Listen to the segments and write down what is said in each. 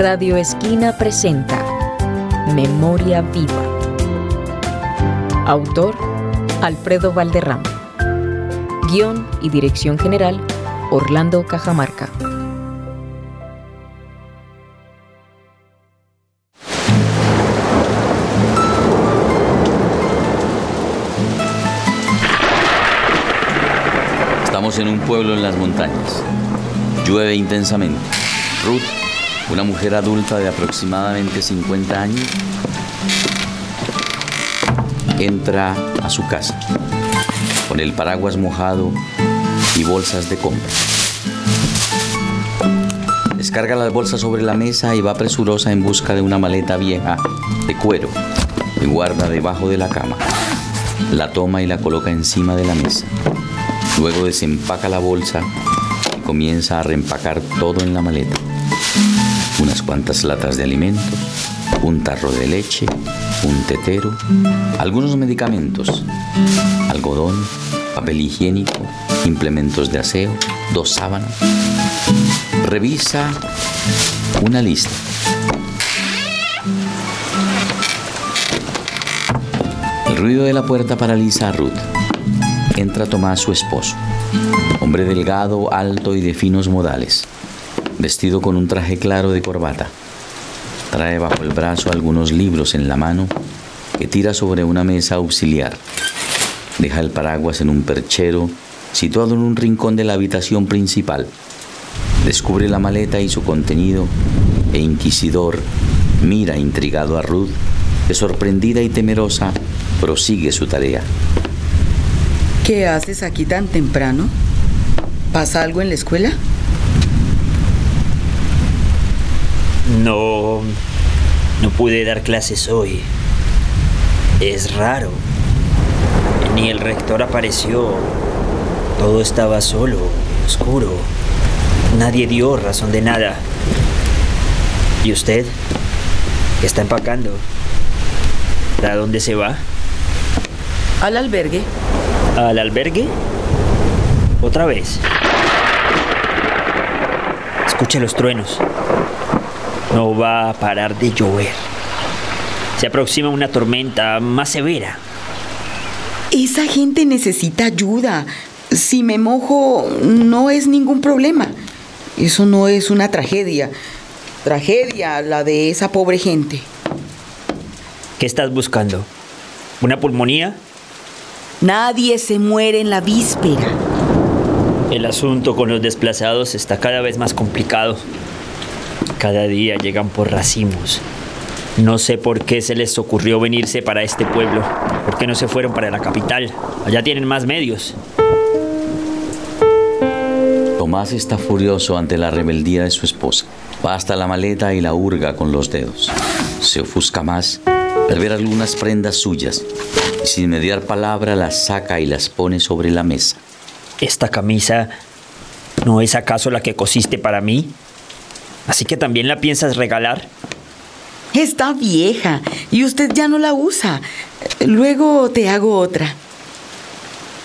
Radio Esquina presenta Memoria Viva. Autor Alfredo Valderrama. Guión y dirección general Orlando Cajamarca. Estamos en un pueblo en las montañas. Llueve intensamente. Ruth, una mujer adulta de aproximadamente 50 años, entra a su casa con el paraguas mojado y bolsas de compra. Descarga las bolsas sobre la mesa y va presurosa en busca de una maleta vieja de cuero que guarda debajo de la cama. La toma y la coloca encima de la mesa. Luego desempaca la bolsa y comienza a reempacar todo en la maleta. Unas cuantas latas de alimentos, un tarro de leche, un tetero, algunos medicamentos, algodón, papel higiénico, implementos de aseo, dos sábanas. Revisa una lista. El ruido de la puerta paraliza a Ruth. Entra Tomás, su esposo, hombre delgado, alto y de finos modales, vestido con un traje claro de corbata. Trae bajo el brazo algunos libros en la mano que tira sobre una mesa auxiliar. Deja el paraguas en un perchero situado en un rincón de la habitación principal. Descubre la maleta y su contenido e inquisidor mira intrigado a Ruth, que sorprendida y temerosa prosigue su tarea. ¿Qué haces aquí tan temprano? ¿Pasa algo en la escuela? No, no pude dar clases hoy. Es raro. Ni el rector apareció. Todo estaba solo, oscuro. Nadie dio razón de nada. ¿Y usted? ¿Qué está empacando? ¿A dónde se va? Al albergue. ¿Al albergue? ¿Otra vez? Escuche los truenos. No va a parar de llover. Se aproxima una tormenta más severa. Esa gente necesita ayuda. Si me mojo, no es ningún problema. Eso no es una tragedia. Tragedia la de esa pobre gente. ¿Qué estás buscando? ¿Una pulmonía? Nadie se muere en la víspera. El asunto con los desplazados está cada vez más complicado. Cada día llegan por racimos. No sé por qué se les ocurrió venirse para este pueblo. ¿Por qué no se fueron para la capital? Allá tienen más medios. Tomás está furioso ante la rebeldía de su esposa. Va hasta la maleta y la hurga con los dedos. Se ofusca más al ver algunas prendas suyas y sin mediar palabra las saca y las pone sobre la mesa. ¿Esta camisa no es acaso la que cosiste para mí? ¿Así que también la piensas regalar? Está vieja y usted ya no la usa. Luego te hago otra.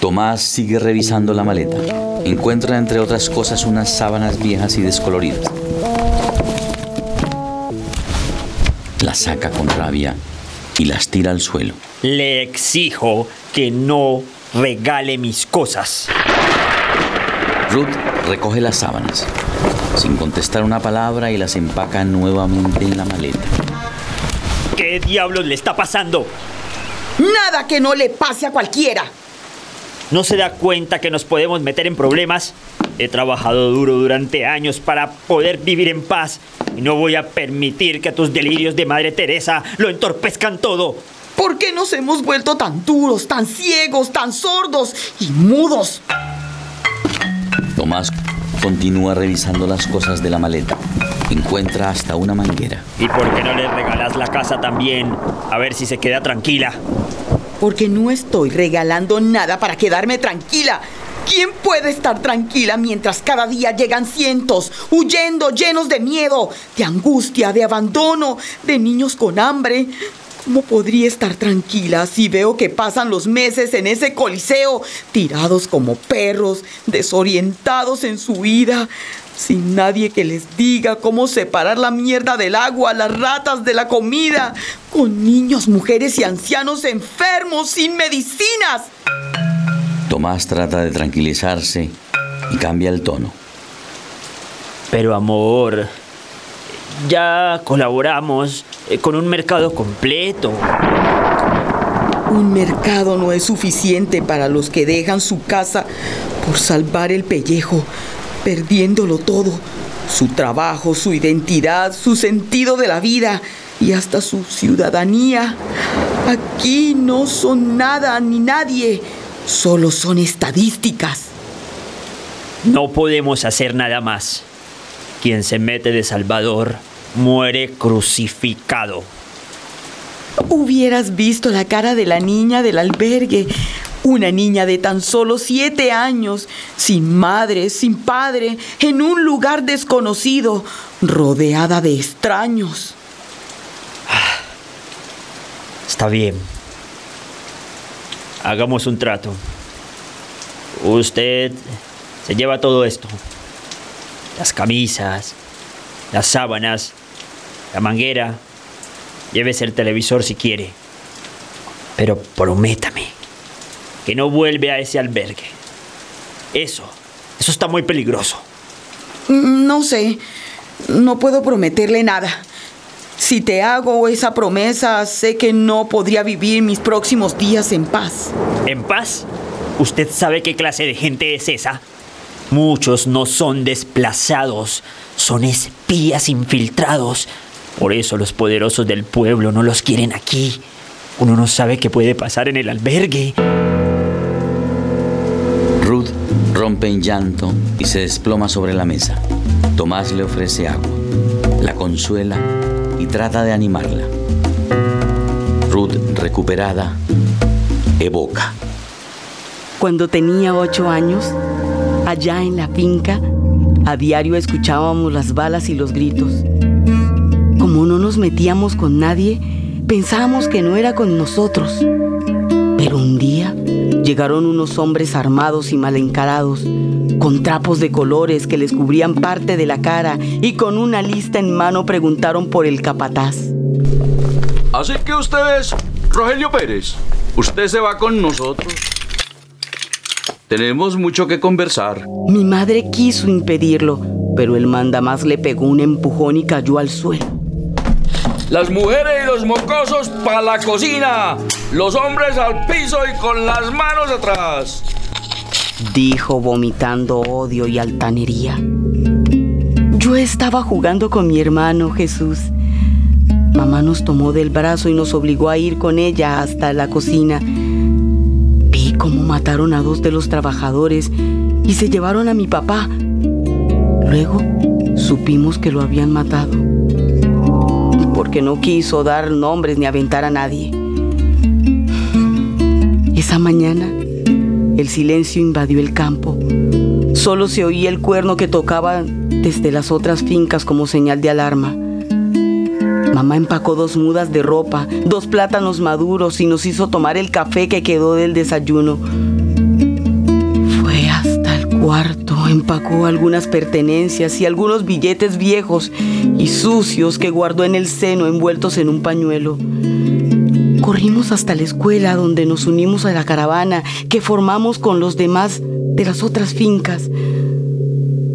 Tomás sigue revisando la maleta. Encuentra entre otras cosas unas sábanas viejas y descoloridas. Las saca con rabia y las tira al suelo. Le exijo que no regale mis cosas. Ruth recoge las sábanas, sin contestar una palabra y las empaca nuevamente en la maleta. ¿Qué diablos le está pasando? Nada que no le pase a cualquiera. ¿No se da cuenta que nos podemos meter en problemas? He trabajado duro durante años para poder vivir en paz y no voy a permitir que tus delirios de Madre Teresa lo entorpezcan todo. ¿Por qué nos hemos vuelto tan duros, tan ciegos, tan sordos y mudos? Tomás continúa revisando las cosas de la maleta. Encuentra hasta una manguera. ¿Y por qué no le regalas la casa también? A ver si se queda tranquila. Porque no estoy regalando nada para quedarme tranquila. ¿Quién puede estar tranquila mientras cada día llegan cientos, huyendo, llenos de miedo, de angustia, de abandono, de niños con hambre? ¿Cómo podría estar tranquila si veo que pasan los meses en ese coliseo, tirados como perros, desorientados en su vida, sin nadie que les diga cómo separar la mierda del agua, las ratas de la comida, con niños, mujeres y ancianos enfermos sin medicinas. Tomás trata de tranquilizarse y cambia el tono. Pero amor, ya colaboramos eh, con un mercado completo. Un mercado no es suficiente para los que dejan su casa por salvar el pellejo, perdiéndolo todo, su trabajo, su identidad, su sentido de la vida y hasta su ciudadanía. Aquí no son nada ni nadie, solo son estadísticas. No podemos hacer nada más. Quien se mete de Salvador muere crucificado. Hubieras visto la cara de la niña del albergue. Una niña de tan solo siete años, sin madre, sin padre, en un lugar desconocido, rodeada de extraños. Está bien. Hagamos un trato. Usted se lleva todo esto. Las camisas, las sábanas, la manguera, Llévese el televisor si quiere. Pero prométame que no vuelve a ese albergue. Eso, eso está muy peligroso. No sé, no puedo prometerle nada. Si te hago esa promesa, sé que no podría vivir mis próximos días en paz. ¿En paz? ¿Usted sabe qué clase de gente es esa? Muchos no son desplazados, son espías infiltrados por eso los poderosos del pueblo no los quieren aquí. Uno no sabe qué puede pasar en el albergue. Ruth rompe en llanto y se desploma sobre la mesa. Tomás le ofrece agua, la consuela y trata de animarla. Ruth, recuperada, evoca. Cuando tenía ocho años, allá en la finca, a diario escuchábamos las balas y los gritos. Como no nos metíamos con nadie, pensábamos que no era con nosotros. Pero un día llegaron unos hombres armados y mal encarados, con trapos de colores que les cubrían parte de la cara y con una lista en mano preguntaron por el capataz. Así que usted es Rogelio Pérez. Usted se va con nosotros. Tenemos mucho que conversar. Mi madre quiso impedirlo, pero el mandamás le pegó un empujón y cayó al suelo. Las mujeres y los mocosos para la cocina. Los hombres al piso y con las manos atrás. Dijo vomitando odio y altanería. Yo estaba jugando con mi hermano Jesús. Mamá nos tomó del brazo y nos obligó a ir con ella hasta la cocina. Vi cómo mataron a dos de los trabajadores y se llevaron a mi papá. Luego supimos que lo habían matado porque no quiso dar nombres ni aventar a nadie. Esa mañana el silencio invadió el campo. Solo se oía el cuerno que tocaba desde las otras fincas como señal de alarma. Mamá empacó dos mudas de ropa, dos plátanos maduros y nos hizo tomar el café que quedó del desayuno. Fue hasta el cuarto, empacó algunas pertenencias y algunos billetes viejos y sucios que guardó en el seno envueltos en un pañuelo. Corrimos hasta la escuela donde nos unimos a la caravana que formamos con los demás de las otras fincas.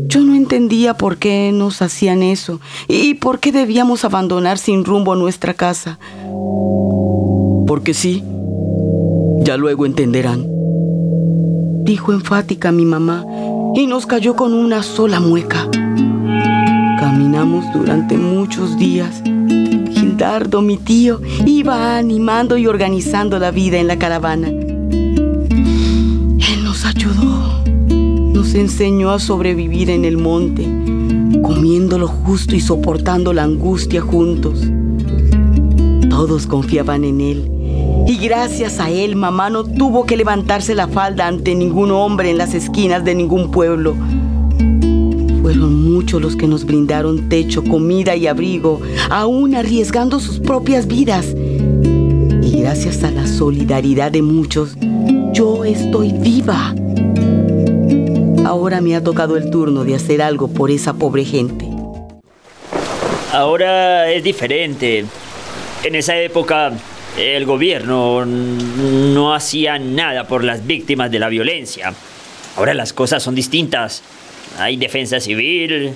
Yo no entendía por qué nos hacían eso y por qué debíamos abandonar sin rumbo nuestra casa. Porque sí, ya luego entenderán. Dijo enfática mi mamá y nos cayó con una sola mueca. Caminamos durante muchos días. Gildardo, mi tío, iba animando y organizando la vida en la caravana. Él nos ayudó, nos enseñó a sobrevivir en el monte, comiendo lo justo y soportando la angustia juntos. Todos confiaban en él. Y gracias a él, mamá no tuvo que levantarse la falda ante ningún hombre en las esquinas de ningún pueblo. Fueron muchos los que nos brindaron techo, comida y abrigo, aún arriesgando sus propias vidas. Y gracias a la solidaridad de muchos, yo estoy viva. Ahora me ha tocado el turno de hacer algo por esa pobre gente. Ahora es diferente. En esa época el gobierno no hacía nada por las víctimas de la violencia. Ahora las cosas son distintas. Hay defensa civil,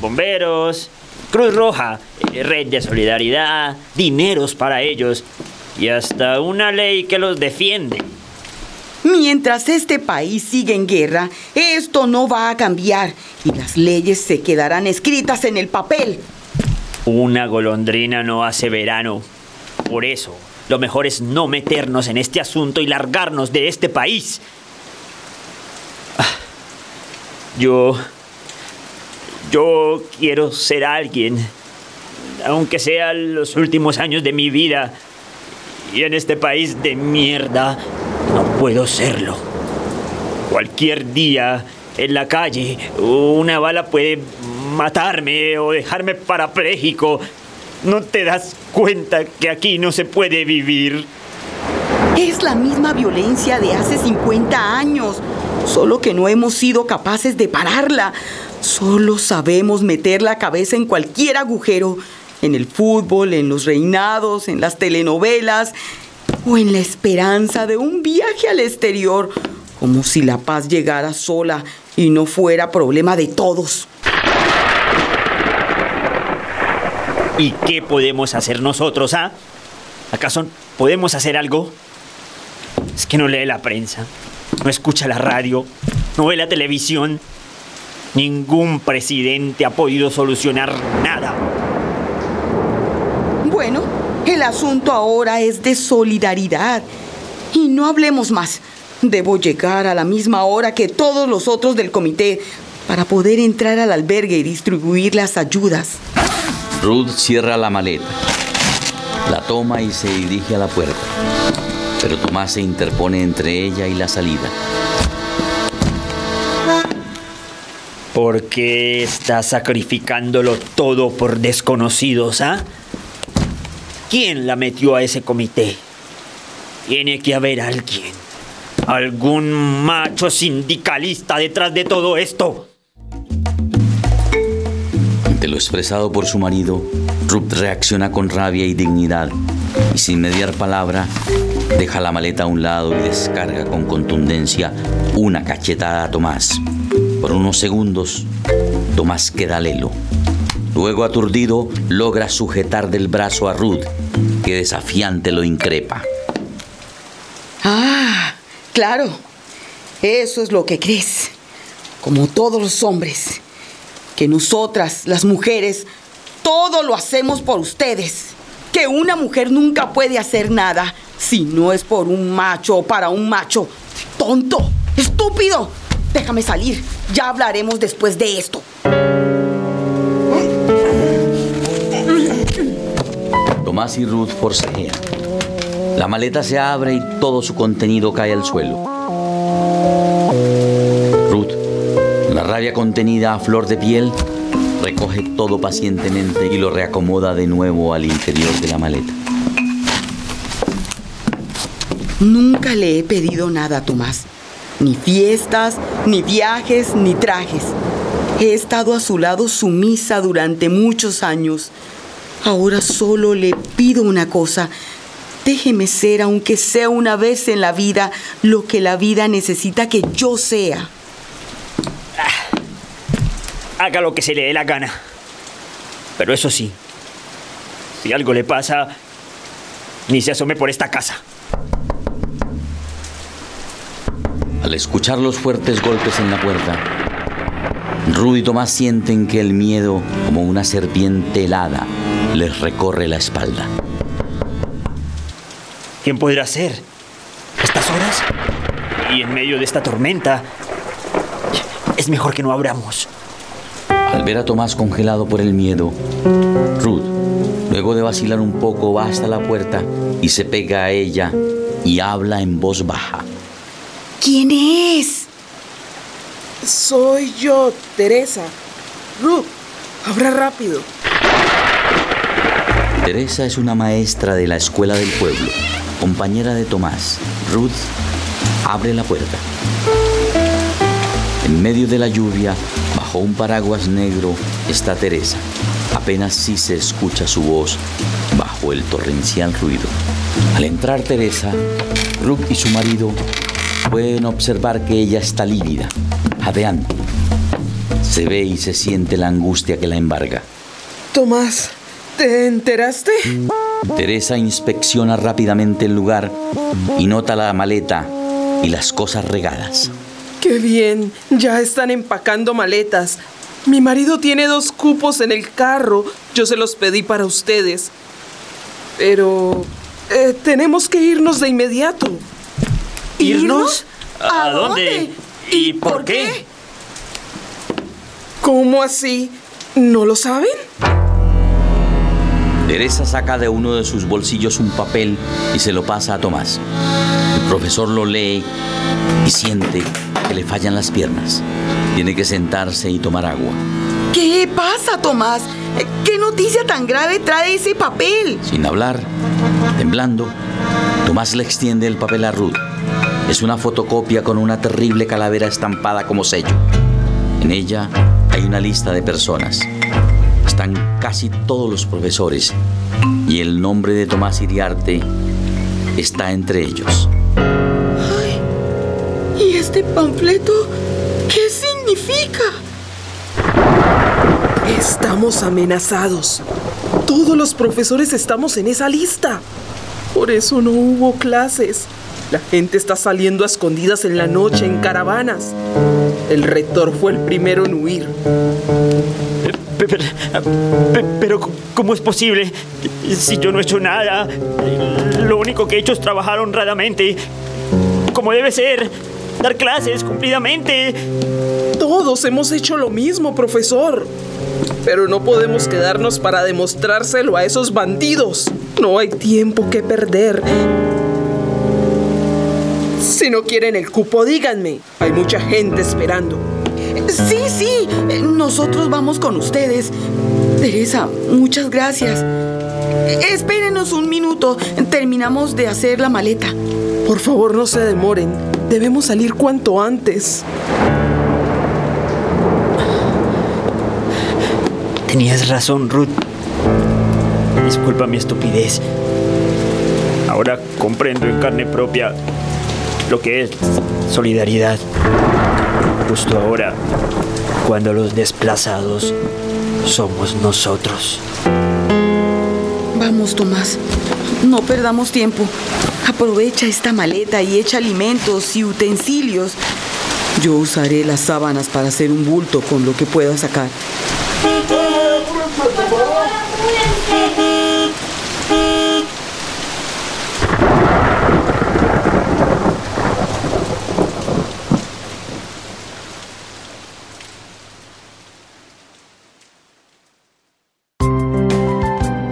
bomberos, Cruz Roja, red de solidaridad, dineros para ellos y hasta una ley que los defiende. Mientras este país sigue en guerra, esto no va a cambiar y las leyes se quedarán escritas en el papel. Una golondrina no hace verano. Por eso, lo mejor es no meternos en este asunto y largarnos de este país. Ah, yo... Yo quiero ser alguien, aunque sea los últimos años de mi vida. Y en este país de mierda no puedo serlo. Cualquier día en la calle una bala puede matarme o dejarme parapléjico. ¿No te das cuenta que aquí no se puede vivir? Es la misma violencia de hace 50 años, solo que no hemos sido capaces de pararla. Solo sabemos meter la cabeza en cualquier agujero, en el fútbol, en los reinados, en las telenovelas o en la esperanza de un viaje al exterior, como si la paz llegara sola y no fuera problema de todos. ¿Y qué podemos hacer nosotros, ah? ¿Acaso podemos hacer algo? Es que no lee la prensa, no escucha la radio, no ve la televisión. Ningún presidente ha podido solucionar nada. Bueno, el asunto ahora es de solidaridad. Y no hablemos más. Debo llegar a la misma hora que todos los otros del comité para poder entrar al albergue y distribuir las ayudas. Ruth cierra la maleta, la toma y se dirige a la puerta, pero Tomás se interpone entre ella y la salida. ¿Por qué estás sacrificándolo todo por desconocidos, ah? ¿Quién la metió a ese comité? Tiene que haber alguien. Algún macho sindicalista detrás de todo esto. Expresado por su marido, Ruth reacciona con rabia y dignidad y sin mediar palabra deja la maleta a un lado y descarga con contundencia una cachetada a Tomás. Por unos segundos, Tomás queda lelo. Luego, aturdido, logra sujetar del brazo a Ruth, que desafiante lo increpa. Ah, claro. Eso es lo que crees. Como todos los hombres. Que nosotras, las mujeres, todo lo hacemos por ustedes. Que una mujer nunca puede hacer nada si no es por un macho o para un macho. Tonto, estúpido. Déjame salir. Ya hablaremos después de esto. Tomás y Ruth forcejean. La maleta se abre y todo su contenido cae al suelo. Rabia contenida a flor de piel, recoge todo pacientemente y lo reacomoda de nuevo al interior de la maleta. Nunca le he pedido nada a Tomás. Ni fiestas, ni viajes, ni trajes. He estado a su lado sumisa durante muchos años. Ahora solo le pido una cosa. Déjeme ser, aunque sea una vez en la vida, lo que la vida necesita que yo sea. Haga lo que se le dé la gana. Pero eso sí, si algo le pasa, ni se asome por esta casa. Al escuchar los fuertes golpes en la puerta, Ruth y Tomás sienten que el miedo, como una serpiente helada, les recorre la espalda. ¿Quién podrá ser? ¿Estas horas? Y en medio de esta tormenta, es mejor que no abramos. Al ver a Tomás congelado por el miedo, Ruth, luego de vacilar un poco, va hasta la puerta y se pega a ella y habla en voz baja. ¿Quién es? Soy yo, Teresa. Ruth, abra rápido. Teresa es una maestra de la escuela del pueblo, compañera de Tomás. Ruth abre la puerta. En medio de la lluvia, bajo un paraguas negro, está Teresa. Apenas sí se escucha su voz bajo el torrencial ruido. Al entrar Teresa, Ruth y su marido pueden observar que ella está lívida, jadeante. Se ve y se siente la angustia que la embarga. Tomás, ¿te enteraste? Teresa inspecciona rápidamente el lugar y nota la maleta y las cosas regadas. Qué bien, ya están empacando maletas. Mi marido tiene dos cupos en el carro. Yo se los pedí para ustedes. Pero eh, tenemos que irnos de inmediato. ¿Irnos? ¿A dónde? ¿Y por qué? ¿Cómo así? ¿No lo saben? Teresa saca de uno de sus bolsillos un papel y se lo pasa a Tomás. El profesor lo lee y siente que le fallan las piernas. Tiene que sentarse y tomar agua. ¿Qué pasa, Tomás? ¿Qué noticia tan grave trae ese papel? Sin hablar, temblando, Tomás le extiende el papel a Ruth. Es una fotocopia con una terrible calavera estampada como sello. En ella hay una lista de personas. Están casi todos los profesores y el nombre de Tomás Iriarte está entre ellos. Ay, ¿y este panfleto qué significa? Estamos amenazados. Todos los profesores estamos en esa lista. Por eso no hubo clases. La gente está saliendo a escondidas en la noche en caravanas. El rector fue el primero en huir. Pero, pero, ¿cómo es posible? Si yo no he hecho nada, lo único que he hecho es trabajar honradamente, como debe ser, dar clases cumplidamente. Todos hemos hecho lo mismo, profesor. Pero no podemos quedarnos para demostrárselo a esos bandidos. No hay tiempo que perder. Si no quieren el cupo, díganme. Hay mucha gente esperando. Sí, sí, nosotros vamos con ustedes. Teresa, muchas gracias. Espérenos un minuto, terminamos de hacer la maleta. Por favor, no se demoren. Debemos salir cuanto antes. Tenías razón, Ruth. Disculpa mi estupidez. Ahora comprendo en carne propia lo que es solidaridad. Justo ahora, cuando los desplazados somos nosotros. Vamos, Tomás. No perdamos tiempo. Aprovecha esta maleta y echa alimentos y utensilios. Yo usaré las sábanas para hacer un bulto con lo que pueda sacar.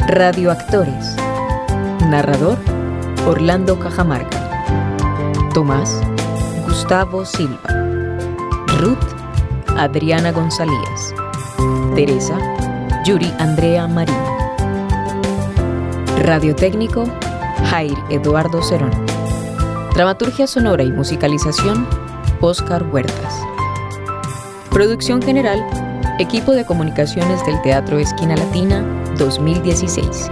Radioactores. Narrador, Orlando Cajamarca. Tomás, Gustavo Silva. Ruth, Adriana González. Teresa, Yuri Andrea Marín. Radiotécnico, Jair Eduardo Cerón. Dramaturgia sonora y musicalización, Oscar Huertas. Producción general, Equipo de Comunicaciones del Teatro Esquina Latina 2016.